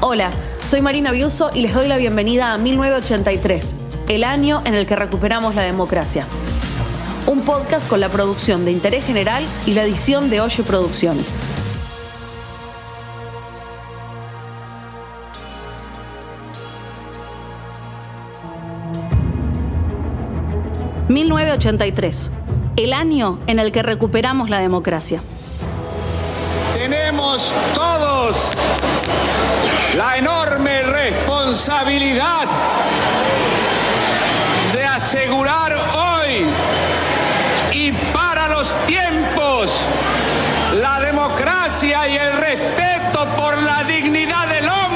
Hola, soy Marina Biuso y les doy la bienvenida a 1983, el año en el que recuperamos la democracia. Un podcast con la producción de Interés General y la edición de Oye Producciones. ...1983... ...el año en el que recuperamos la democracia. Tenemos todos la enorme responsabilidad de asegurar hoy y para los tiempos la democracia y el respeto por la dignidad del hombre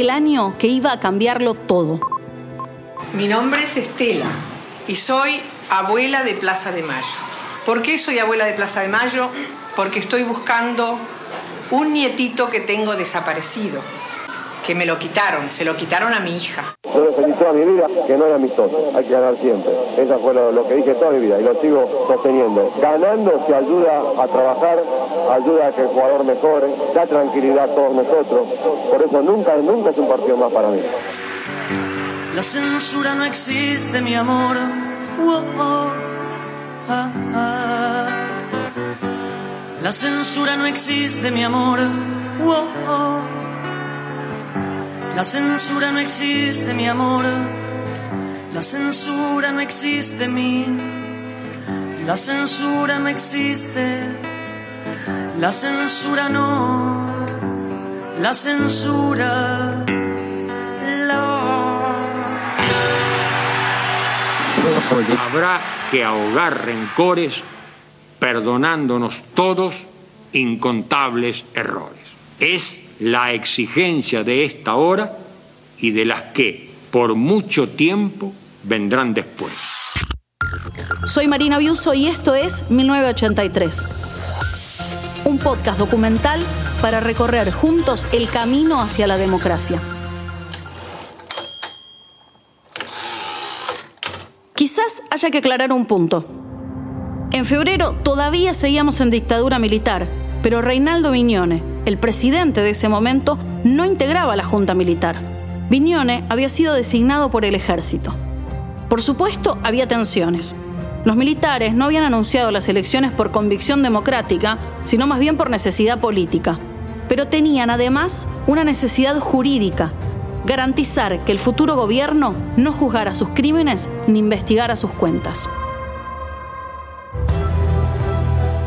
el año que iba a cambiarlo todo? Mi nombre es Estela y soy abuela de Plaza de Mayo. ¿Por qué soy abuela de Plaza de Mayo? Porque estoy buscando un nietito que tengo desaparecido, que me lo quitaron, se lo quitaron a mi hija. Yo lo feliz toda mi vida que no era amistoso, hay que ganar siempre. Eso fue lo, que dije toda mi vida y lo sigo sosteniendo. Ganando se ayuda a trabajar, ayuda a que el jugador mejore, da tranquilidad a todos nosotros. Por eso nunca, nunca es un partido más para mí. La censura no existe, mi amor. Ah, ah. La censura no existe, mi amor. La censura no existe, mi amor. La censura no existe, mi. La censura no existe. La censura no. La censura. Habrá que ahogar rencores perdonándonos todos incontables errores. Es la exigencia de esta hora y de las que por mucho tiempo vendrán después. Soy Marina Biuso y esto es 1983. Un podcast documental para recorrer juntos el camino hacia la democracia. Quizás haya que aclarar un punto. En febrero todavía seguíamos en dictadura militar, pero Reinaldo Viñone, el presidente de ese momento, no integraba la Junta Militar. Viñone había sido designado por el ejército. Por supuesto, había tensiones. Los militares no habían anunciado las elecciones por convicción democrática, sino más bien por necesidad política. Pero tenían además una necesidad jurídica garantizar que el futuro gobierno no juzgara sus crímenes ni investigara sus cuentas.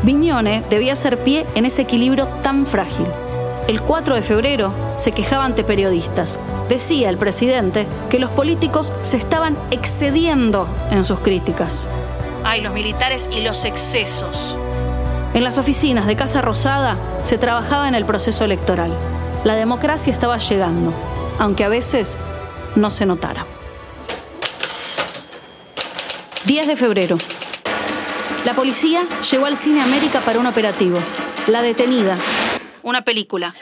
Viñone debía hacer pie en ese equilibrio tan frágil. El 4 de febrero se quejaba ante periodistas. Decía el presidente que los políticos se estaban excediendo en sus críticas. Ay, los militares y los excesos. En las oficinas de Casa Rosada se trabajaba en el proceso electoral. La democracia estaba llegando aunque a veces no se notara. 10 de febrero. La policía llegó al Cine América para un operativo. La detenida. Una película.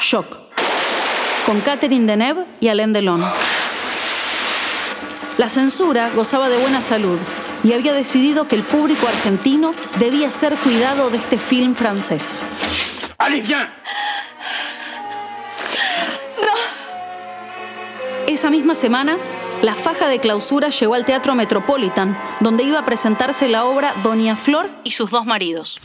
Shock. Con Catherine Deneuve y Alain Delon. La censura gozaba de buena salud y había decidido que el público argentino debía ser cuidado de este film francés. Esa misma semana, la faja de clausura llegó al Teatro Metropolitan, donde iba a presentarse la obra Doña Flor y sus dos maridos.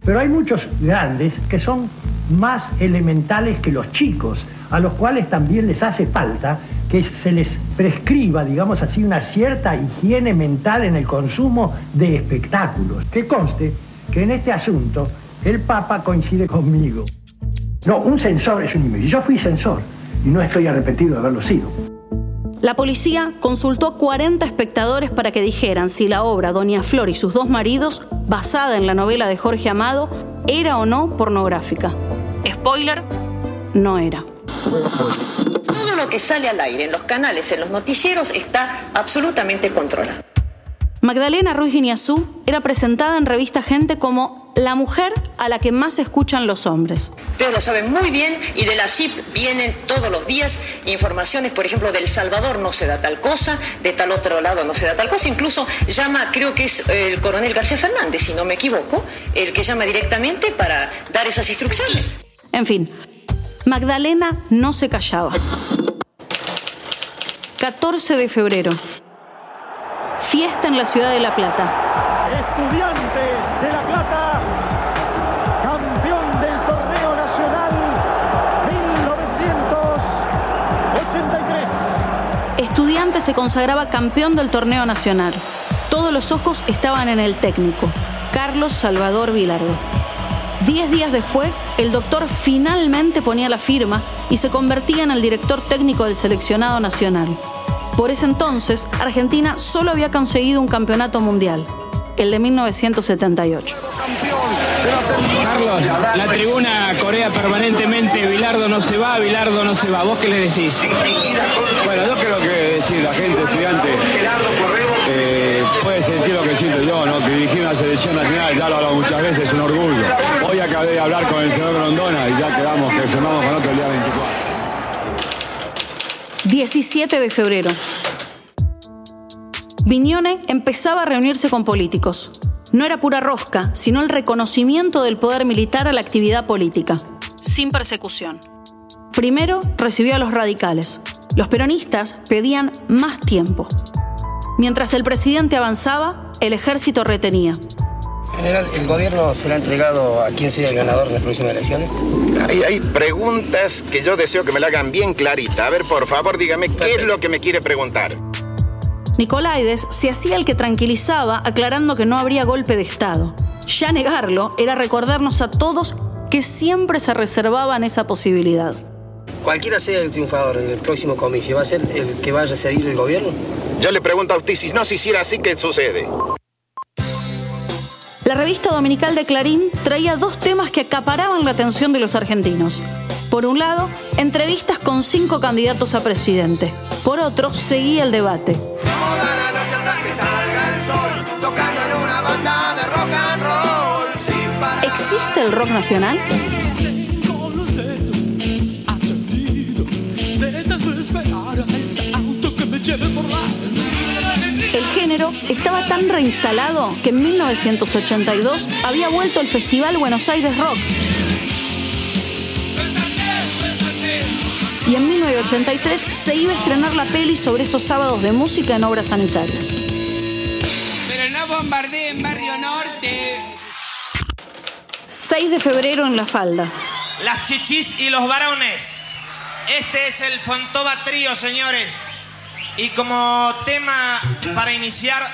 Pero hay muchos grandes que son más elementales que los chicos, a los cuales también les hace falta que se les prescriba, digamos así, una cierta higiene mental en el consumo de espectáculos. Que conste que en este asunto el Papa coincide conmigo. No, un censor es un imbécil. Yo fui censor y no estoy arrepentido de haberlo sido. La policía consultó a 40 espectadores para que dijeran si la obra Doña Flor y sus dos maridos, basada en la novela de Jorge Amado, era o no pornográfica. Spoiler, no era. Todo lo que sale al aire en los canales, en los noticieros, está absolutamente controlado. Magdalena Ruiz Guiñazú era presentada en revista Gente como la mujer a la que más escuchan los hombres. Ustedes lo saben muy bien y de la CIP vienen todos los días informaciones, por ejemplo, del Salvador no se da tal cosa, de tal otro lado no se da tal cosa. Incluso llama, creo que es el coronel García Fernández, si no me equivoco, el que llama directamente para dar esas instrucciones. En fin, Magdalena no se callaba. 14 de febrero. Fiesta en la ciudad de La Plata. Estudiantes se consagraba campeón del torneo nacional. Todos los ojos estaban en el técnico, Carlos Salvador Vilardo. Diez días después, el doctor finalmente ponía la firma y se convertía en el director técnico del seleccionado nacional. Por ese entonces, Argentina solo había conseguido un campeonato mundial, el de 1978. Carlos, la tribuna corea permanentemente, Bilardo no se va, Bilardo no se va. ¿Vos qué le decís? Bueno, yo creo que decir la gente, estudiante, eh, puede sentir lo que siento yo, ¿no? Que dirigir una selección nacional, ya lo he hablado muchas veces, es un orgullo. Hoy acabé de hablar con el señor Grondona y ya quedamos que firmamos con otro el día 24. 17 de febrero. Viñone empezaba a reunirse con políticos. No era pura rosca, sino el reconocimiento del poder militar a la actividad política, sin persecución. Primero recibió a los radicales. Los peronistas pedían más tiempo. Mientras el presidente avanzaba, el ejército retenía. General, ¿el gobierno será entregado a quien sea el ganador en las próximas elecciones? Hay, hay preguntas que yo deseo que me la hagan bien clarita. A ver, por favor, dígame qué es lo que me quiere preguntar. Nicolaides se hacía el que tranquilizaba aclarando que no habría golpe de Estado. Ya negarlo era recordarnos a todos que siempre se reservaban esa posibilidad. Cualquiera sea el triunfador en el próximo comicio, ¿va a ser el que vaya a seguir el gobierno? Yo le pregunto a usted si no se hiciera así, ¿qué sucede? La revista dominical de Clarín traía dos temas que acaparaban la atención de los argentinos. Por un lado, entrevistas con cinco candidatos a presidente. Por otro, seguía el debate. Toda la noche hasta que salga el sol, tocando en una banda de rock and roll. ¿Existe el rock nacional? El género estaba tan reinstalado que en 1982 había vuelto el Festival Buenos Aires Rock. Y en 1983 se iba a estrenar la peli sobre esos sábados de música en obras sanitarias. Pero no bombardeen Barrio Norte. 6 de febrero en La Falda. Las chichis y los varones. Este es el Fontoba Trío, señores. Y como tema para iniciar,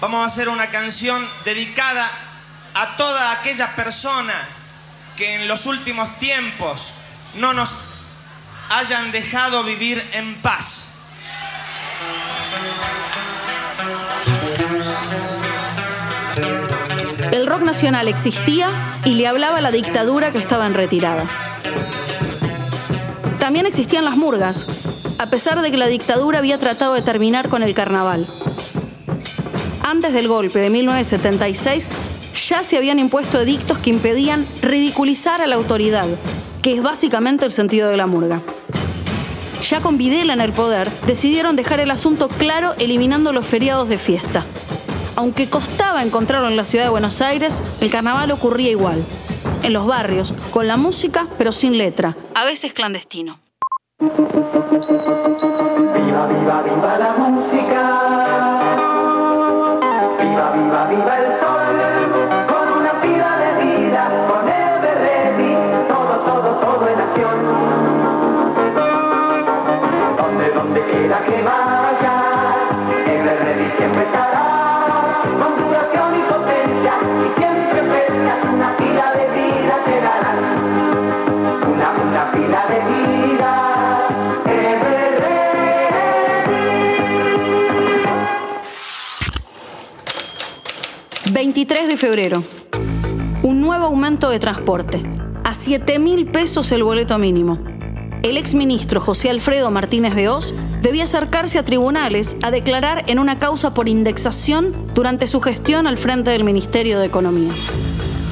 vamos a hacer una canción dedicada a toda aquella persona que en los últimos tiempos no nos hayan dejado vivir en paz. El rock nacional existía y le hablaba a la dictadura que estaba en retirada. También existían las murgas, a pesar de que la dictadura había tratado de terminar con el carnaval. Antes del golpe de 1976, ya se habían impuesto edictos que impedían ridiculizar a la autoridad, que es básicamente el sentido de la murga. Ya con Videla en el poder, decidieron dejar el asunto claro eliminando los feriados de fiesta. Aunque costaba encontrarlo en la ciudad de Buenos Aires, el carnaval ocurría igual. En los barrios, con la música, pero sin letra, a veces clandestino. Febrero, un nuevo aumento de transporte. A 7 mil pesos el boleto mínimo. El exministro José Alfredo Martínez de Oz debía acercarse a tribunales a declarar en una causa por indexación durante su gestión al frente del Ministerio de Economía.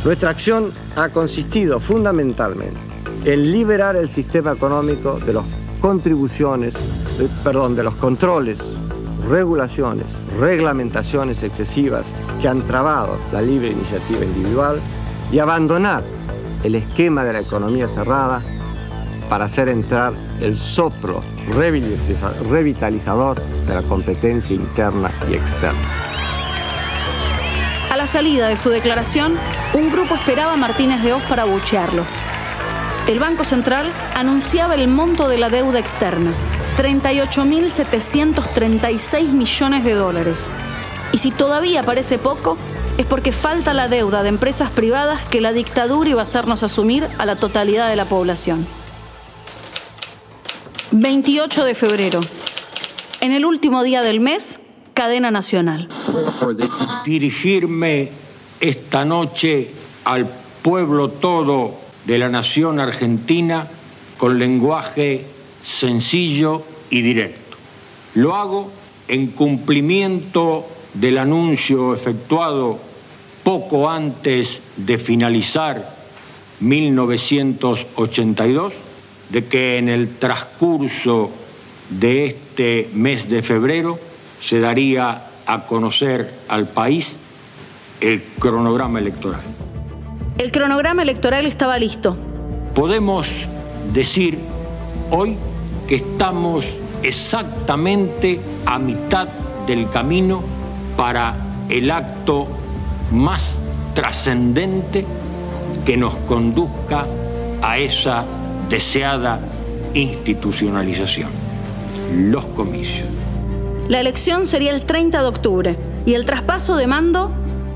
Nuestra acción ha consistido fundamentalmente en liberar el sistema económico de las contribuciones, de- perdón, de los controles, regulaciones, reglamentaciones excesivas que han trabado la libre iniciativa individual y abandonar el esquema de la economía cerrada para hacer entrar el soplo revitaliza- revitalizador de la competencia interna y externa. A la salida de su declaración, un grupo esperaba a Martínez de Oz para abuchearlo. El Banco Central anunciaba el monto de la deuda externa, 38.736 millones de dólares. Y si todavía parece poco, es porque falta la deuda de empresas privadas que la dictadura iba a hacernos asumir a la totalidad de la población. 28 de febrero. En el último día del mes, cadena nacional. dirigirme esta noche al pueblo todo de la nación argentina con lenguaje sencillo y directo. Lo hago en cumplimiento del anuncio efectuado poco antes de finalizar 1982 de que en el transcurso de este mes de febrero se daría a conocer al país el cronograma electoral. El cronograma electoral estaba listo. Podemos decir hoy que estamos exactamente a mitad del camino para el acto más trascendente que nos conduzca a esa deseada institucionalización, los comicios. La elección sería el 30 de octubre y el traspaso de mando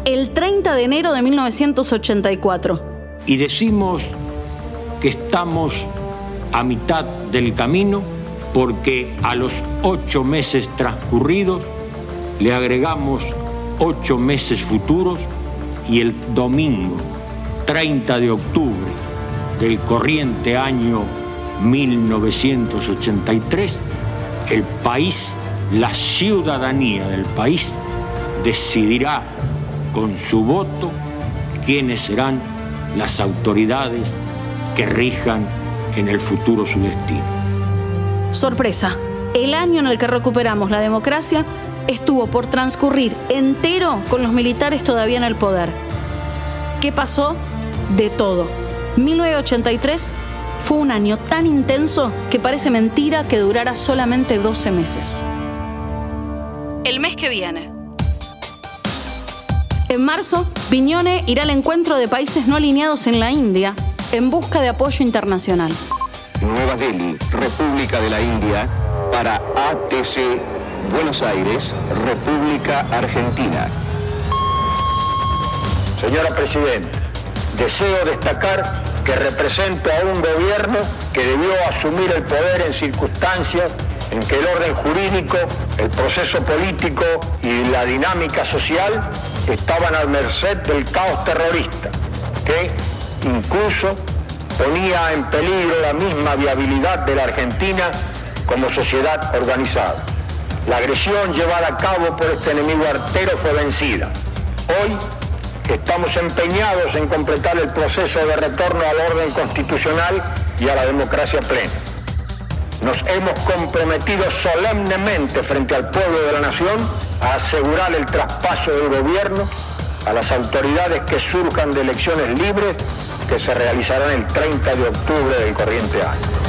el 30 de enero de 1984. Y decimos que estamos a mitad del camino porque a los ocho meses transcurridos le agregamos ocho meses futuros y el domingo 30 de octubre del corriente año 1983, el país, la ciudadanía del país, decidirá con su voto quiénes serán las autoridades que rijan en el futuro su destino. Sorpresa, el año en el que recuperamos la democracia estuvo por transcurrir entero con los militares todavía en el poder. ¿Qué pasó? De todo. 1983 fue un año tan intenso que parece mentira que durara solamente 12 meses. El mes que viene. En marzo, Piñone irá al encuentro de países no alineados en la India en busca de apoyo internacional. Nueva Delhi, República de la India, para ATC Buenos Aires, República Argentina. Señora Presidenta, deseo destacar que represento a un gobierno que debió asumir el poder en circunstancias en que el orden jurídico, el proceso político y la dinámica social estaban al merced del caos terrorista, que incluso ponía en peligro la misma viabilidad de la Argentina como sociedad organizada. La agresión llevada a cabo por este enemigo artero fue vencida. Hoy estamos empeñados en completar el proceso de retorno al orden constitucional y a la democracia plena. Nos hemos comprometido solemnemente frente al pueblo de la nación a asegurar el traspaso del gobierno a las autoridades que surjan de elecciones libres que se realizarán el 30 de octubre del corriente año.